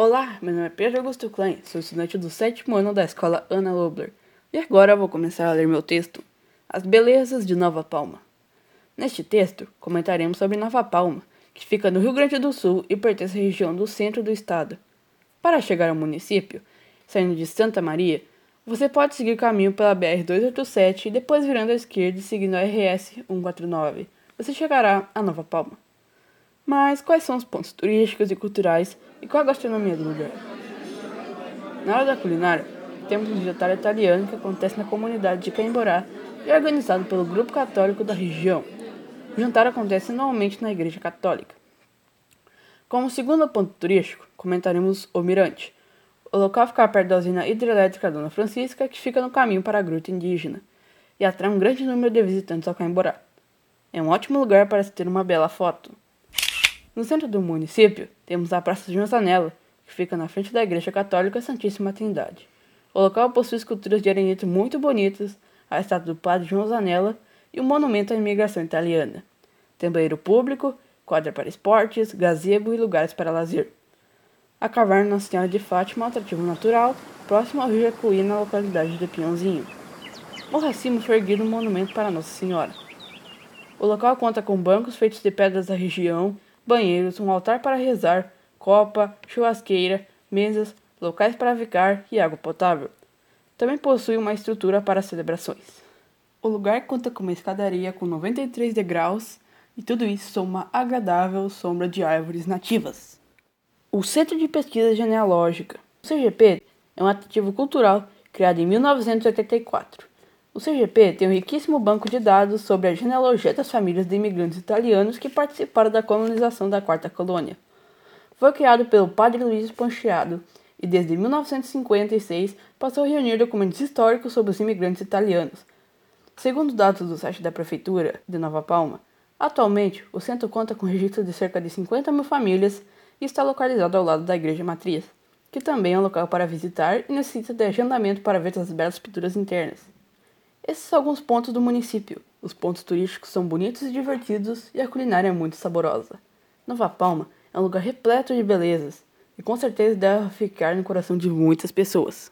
Olá, meu nome é Pedro Augusto Klein, sou estudante do sétimo ano da escola Ana Lobler e agora vou começar a ler meu texto, As Belezas de Nova Palma. Neste texto, comentaremos sobre Nova Palma, que fica no Rio Grande do Sul e pertence à região do centro do estado. Para chegar ao município, saindo de Santa Maria, você pode seguir caminho pela BR-287 e depois virando à esquerda e seguindo a RS 149. Você chegará a Nova Palma. Mas quais são os pontos turísticos e culturais e qual a gastronomia do lugar? Na hora da culinária, temos um jantar italiano que acontece na comunidade de Caimborá e é organizado pelo grupo católico da região. O jantar acontece anualmente na Igreja Católica. Como segundo ponto turístico, comentaremos o Mirante. O local fica perto da usina hidrelétrica Dona Francisca, que fica no caminho para a Gruta Indígena, e atrai um grande número de visitantes ao Caimborá. É um ótimo lugar para se ter uma bela foto. No centro do município, temos a Praça de Zanella, que fica na frente da Igreja Católica Santíssima Trindade. O local possui esculturas de arenito muito bonitas, a estátua do Padre João Zanella e o monumento à imigração italiana. Tem banheiro público, quadra para esportes, gazebo e lugares para lazer. A caverna Nossa Senhora de Fátima é um atrativo natural, próximo ao Rio Jacuí, na localidade de Pinhãozinho. Morro acima foi erguido um monumento para Nossa Senhora. O local conta com bancos feitos de pedras da região banheiros, um altar para rezar, copa, churrasqueira, mesas, locais para ficar e água potável. Também possui uma estrutura para celebrações. O lugar conta com uma escadaria com 93 degraus e tudo isso sob uma agradável sombra de árvores nativas. O Centro de Pesquisa Genealógica, o CGP, é um ativo cultural criado em 1984 o CGP tem um riquíssimo banco de dados sobre a genealogia das famílias de imigrantes italianos que participaram da colonização da Quarta Colônia. Foi criado pelo padre Luiz Ponchiado e desde 1956 passou a reunir documentos históricos sobre os imigrantes italianos. Segundo dados do site da Prefeitura de Nova Palma, atualmente o centro conta com registro de cerca de 50 mil famílias e está localizado ao lado da Igreja Matriz, que também é um local para visitar e necessita de agendamento para ver as belas pinturas internas. Esses são alguns pontos do município. Os pontos turísticos são bonitos e divertidos e a culinária é muito saborosa. Nova Palma é um lugar repleto de belezas e com certeza deve ficar no coração de muitas pessoas.